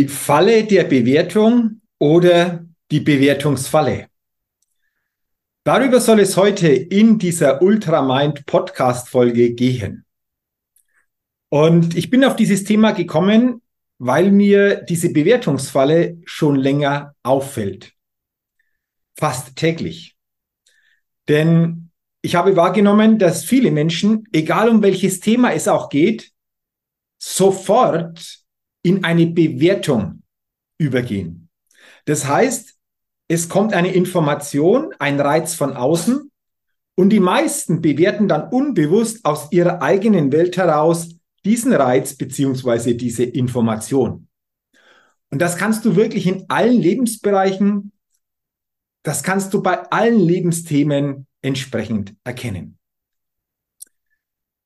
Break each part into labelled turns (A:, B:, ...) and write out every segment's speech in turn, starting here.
A: Die Falle der Bewertung oder die Bewertungsfalle. Darüber soll es heute in dieser Ultramind Podcast Folge gehen. Und ich bin auf dieses Thema gekommen, weil mir diese Bewertungsfalle schon länger auffällt. Fast täglich. Denn ich habe wahrgenommen, dass viele Menschen, egal um welches Thema es auch geht, sofort in eine Bewertung übergehen. Das heißt, es kommt eine Information, ein Reiz von außen und die meisten bewerten dann unbewusst aus ihrer eigenen Welt heraus diesen Reiz beziehungsweise diese Information. Und das kannst du wirklich in allen Lebensbereichen, das kannst du bei allen Lebensthemen entsprechend erkennen.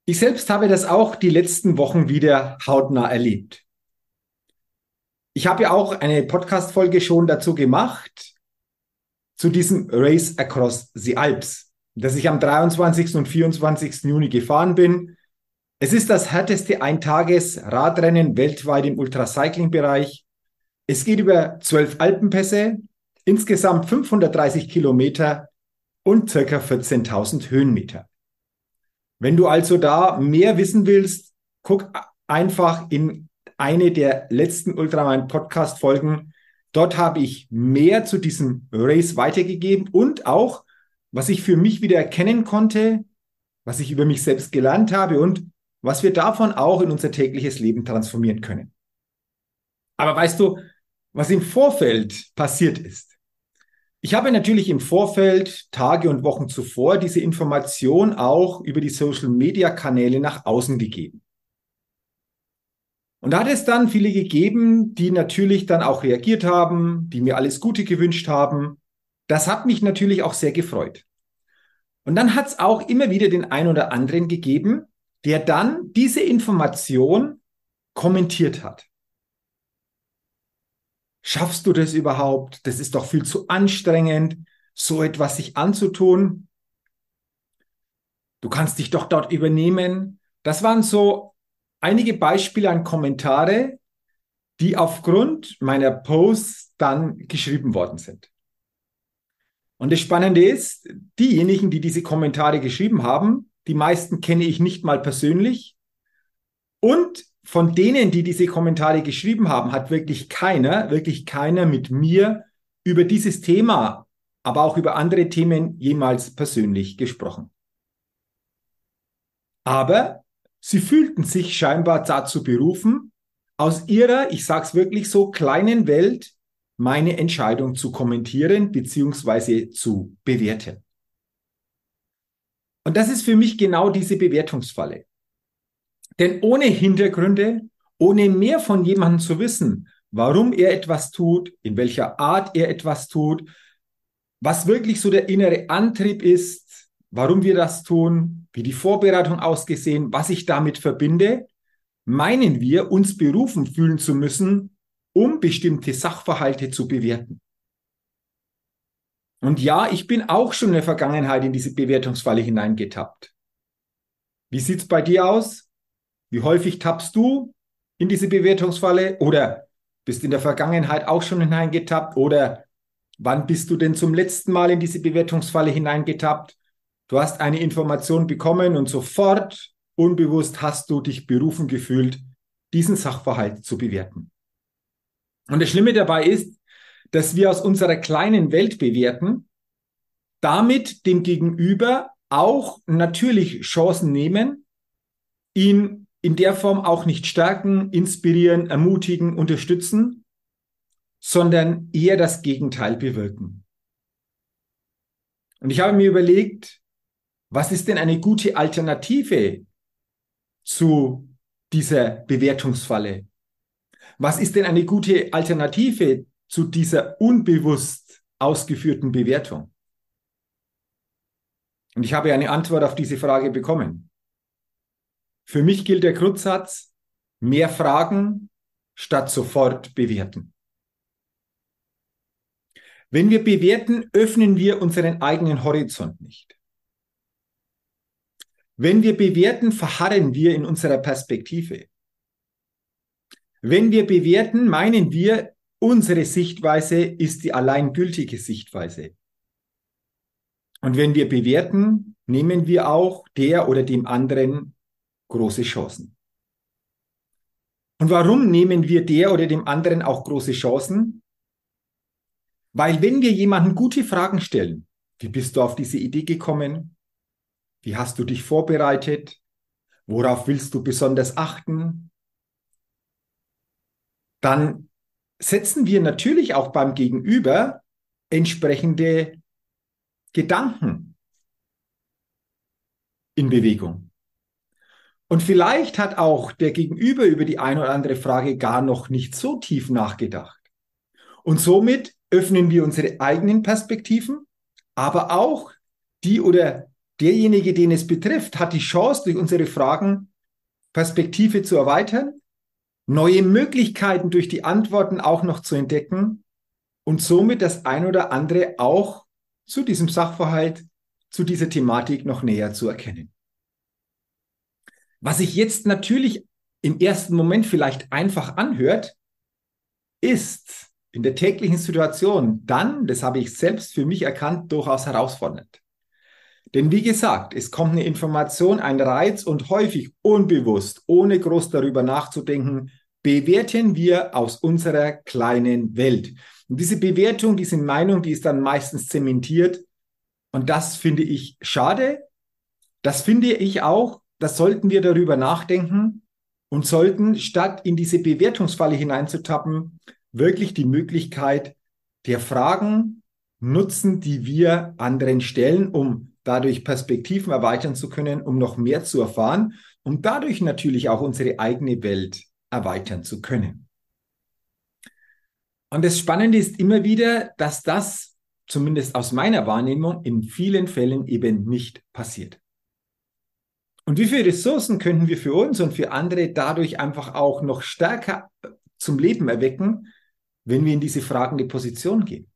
A: Ich selbst habe das auch die letzten Wochen wieder hautnah erlebt. Ich habe ja auch eine Podcast-Folge schon dazu gemacht, zu diesem Race Across the Alps, das ich am 23. und 24. Juni gefahren bin. Es ist das härteste Eintages-Radrennen weltweit im Ultracycling-Bereich. Es geht über zwölf Alpenpässe, insgesamt 530 Kilometer und circa 14.000 Höhenmeter. Wenn du also da mehr wissen willst, guck einfach in eine der letzten Ultraman Podcast Folgen. Dort habe ich mehr zu diesem Race weitergegeben und auch, was ich für mich wieder erkennen konnte, was ich über mich selbst gelernt habe und was wir davon auch in unser tägliches Leben transformieren können. Aber weißt du, was im Vorfeld passiert ist? Ich habe natürlich im Vorfeld, Tage und Wochen zuvor, diese Information auch über die Social-Media-Kanäle nach außen gegeben. Und da hat es dann viele gegeben, die natürlich dann auch reagiert haben, die mir alles Gute gewünscht haben. Das hat mich natürlich auch sehr gefreut. Und dann hat es auch immer wieder den einen oder anderen gegeben, der dann diese Information kommentiert hat. Schaffst du das überhaupt? Das ist doch viel zu anstrengend, so etwas sich anzutun. Du kannst dich doch dort übernehmen. Das waren so einige Beispiele an Kommentare, die aufgrund meiner Posts dann geschrieben worden sind. Und das Spannende ist, diejenigen, die diese Kommentare geschrieben haben, die meisten kenne ich nicht mal persönlich. Und von denen, die diese Kommentare geschrieben haben, hat wirklich keiner, wirklich keiner mit mir über dieses Thema, aber auch über andere Themen jemals persönlich gesprochen. Aber Sie fühlten sich scheinbar dazu berufen, aus ihrer, ich sage es wirklich so, kleinen Welt meine Entscheidung zu kommentieren bzw. zu bewerten. Und das ist für mich genau diese Bewertungsfalle. Denn ohne Hintergründe, ohne mehr von jemandem zu wissen, warum er etwas tut, in welcher Art er etwas tut, was wirklich so der innere Antrieb ist, warum wir das tun, wie die Vorbereitung ausgesehen, was ich damit verbinde, meinen wir, uns berufen fühlen zu müssen, um bestimmte Sachverhalte zu bewerten. Und ja, ich bin auch schon in der Vergangenheit in diese Bewertungsfalle hineingetappt. Wie sieht's bei dir aus? Wie häufig tappst du in diese Bewertungsfalle oder bist in der Vergangenheit auch schon hineingetappt oder wann bist du denn zum letzten Mal in diese Bewertungsfalle hineingetappt? Du hast eine Information bekommen und sofort unbewusst hast du dich berufen gefühlt, diesen Sachverhalt zu bewerten. Und das Schlimme dabei ist, dass wir aus unserer kleinen Welt bewerten, damit dem Gegenüber auch natürlich Chancen nehmen, ihn in der Form auch nicht stärken, inspirieren, ermutigen, unterstützen, sondern eher das Gegenteil bewirken. Und ich habe mir überlegt, was ist denn eine gute Alternative zu dieser Bewertungsfalle? Was ist denn eine gute Alternative zu dieser unbewusst ausgeführten Bewertung? Und ich habe eine Antwort auf diese Frage bekommen. Für mich gilt der Grundsatz, mehr fragen statt sofort bewerten. Wenn wir bewerten, öffnen wir unseren eigenen Horizont nicht. Wenn wir bewerten, verharren wir in unserer Perspektive. Wenn wir bewerten, meinen wir, unsere Sichtweise ist die allein gültige Sichtweise. Und wenn wir bewerten, nehmen wir auch der oder dem anderen große Chancen. Und warum nehmen wir der oder dem anderen auch große Chancen? Weil wenn wir jemanden gute Fragen stellen, wie bist du auf diese Idee gekommen? Wie hast du dich vorbereitet? Worauf willst du besonders achten? Dann setzen wir natürlich auch beim Gegenüber entsprechende Gedanken in Bewegung. Und vielleicht hat auch der Gegenüber über die eine oder andere Frage gar noch nicht so tief nachgedacht. Und somit öffnen wir unsere eigenen Perspektiven, aber auch die oder derjenige, den es betrifft, hat die Chance, durch unsere Fragen Perspektive zu erweitern, neue Möglichkeiten durch die Antworten auch noch zu entdecken und somit das ein oder andere auch zu diesem Sachverhalt, zu dieser Thematik noch näher zu erkennen. Was sich jetzt natürlich im ersten Moment vielleicht einfach anhört, ist in der täglichen Situation dann, das habe ich selbst für mich erkannt, durchaus herausfordernd. Denn wie gesagt, es kommt eine Information, ein Reiz und häufig unbewusst, ohne groß darüber nachzudenken, bewerten wir aus unserer kleinen Welt. Und diese Bewertung, diese Meinung, die ist dann meistens zementiert. Und das finde ich schade. Das finde ich auch, das sollten wir darüber nachdenken und sollten, statt in diese Bewertungsfalle hineinzutappen, wirklich die Möglichkeit der Fragen nutzen, die wir anderen stellen, um dadurch Perspektiven erweitern zu können, um noch mehr zu erfahren, um dadurch natürlich auch unsere eigene Welt erweitern zu können. Und das Spannende ist immer wieder, dass das, zumindest aus meiner Wahrnehmung, in vielen Fällen eben nicht passiert. Und wie viele Ressourcen könnten wir für uns und für andere dadurch einfach auch noch stärker zum Leben erwecken, wenn wir in diese fragende Position gehen?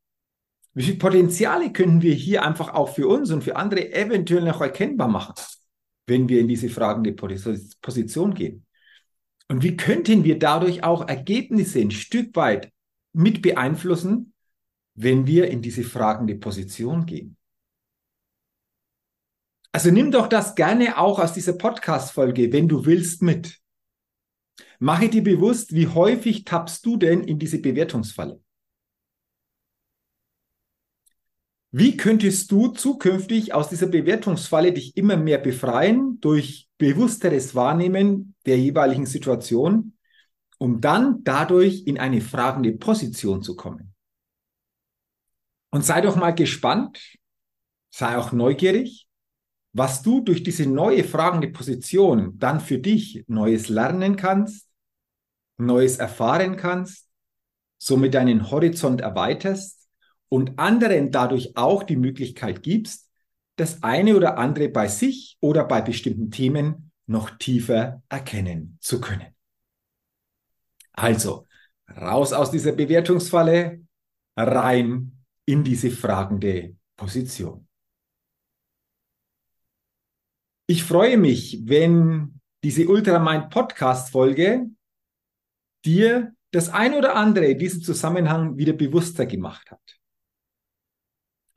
A: Wie viele Potenziale können wir hier einfach auch für uns und für andere eventuell noch erkennbar machen, wenn wir in diese fragende Position gehen? Und wie könnten wir dadurch auch Ergebnisse ein Stück weit mit beeinflussen, wenn wir in diese fragende Position gehen? Also nimm doch das gerne auch aus dieser Podcast-Folge, wenn du willst, mit. Mache dir bewusst, wie häufig tappst du denn in diese Bewertungsfalle? Wie könntest du zukünftig aus dieser Bewertungsfalle dich immer mehr befreien durch bewussteres Wahrnehmen der jeweiligen Situation, um dann dadurch in eine fragende Position zu kommen? Und sei doch mal gespannt, sei auch neugierig, was du durch diese neue fragende Position dann für dich Neues lernen kannst, Neues erfahren kannst, somit deinen Horizont erweiterst und anderen dadurch auch die Möglichkeit gibst, das eine oder andere bei sich oder bei bestimmten Themen noch tiefer erkennen zu können. Also, raus aus dieser Bewertungsfalle, rein in diese fragende Position. Ich freue mich, wenn diese Ultramind Podcast Folge dir das ein oder andere in diesem Zusammenhang wieder bewusster gemacht hat.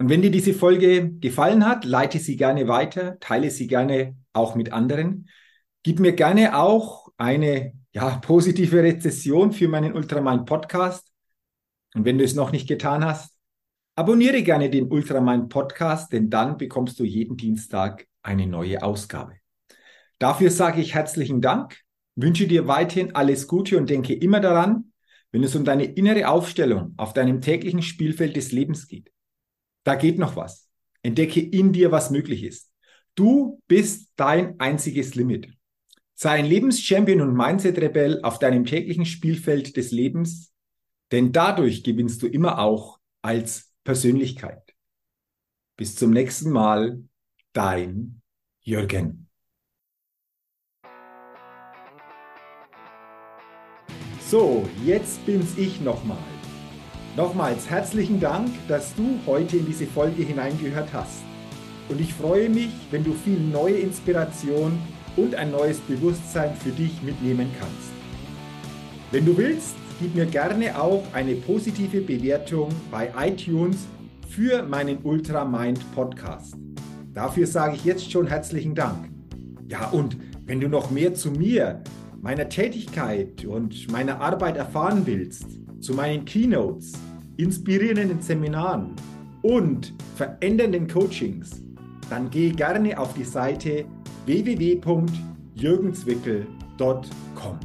A: Und wenn dir diese Folge gefallen hat, leite sie gerne weiter, teile sie gerne auch mit anderen. Gib mir gerne auch eine ja, positive Rezession für meinen Ultramind Podcast. Und wenn du es noch nicht getan hast, abonniere gerne den Ultramind Podcast, denn dann bekommst du jeden Dienstag eine neue Ausgabe. Dafür sage ich herzlichen Dank, wünsche dir weiterhin alles Gute und denke immer daran, wenn es um deine innere Aufstellung auf deinem täglichen Spielfeld des Lebens geht. Da geht noch was. Entdecke in dir, was möglich ist. Du bist dein einziges Limit. Sei ein Lebenschampion und Mindset-Rebell auf deinem täglichen Spielfeld des Lebens, denn dadurch gewinnst du immer auch als Persönlichkeit. Bis zum nächsten Mal dein Jürgen. So, jetzt bin's ich nochmal. Nochmals herzlichen Dank, dass du heute in diese Folge hineingehört hast. Und ich freue mich, wenn du viel neue Inspiration und ein neues Bewusstsein für dich mitnehmen kannst. Wenn du willst, gib mir gerne auch eine positive Bewertung bei iTunes für meinen Ultra Mind Podcast. Dafür sage ich jetzt schon herzlichen Dank. Ja, und wenn du noch mehr zu mir, meiner Tätigkeit und meiner Arbeit erfahren willst, zu meinen Keynotes, inspirierenden Seminaren und verändernden Coachings, dann geh gerne auf die Seite www.jürgenswickel.com.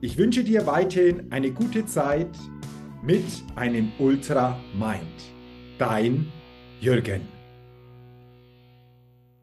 A: Ich wünsche dir weiterhin eine gute Zeit mit einem Ultra Mind. Dein Jürgen.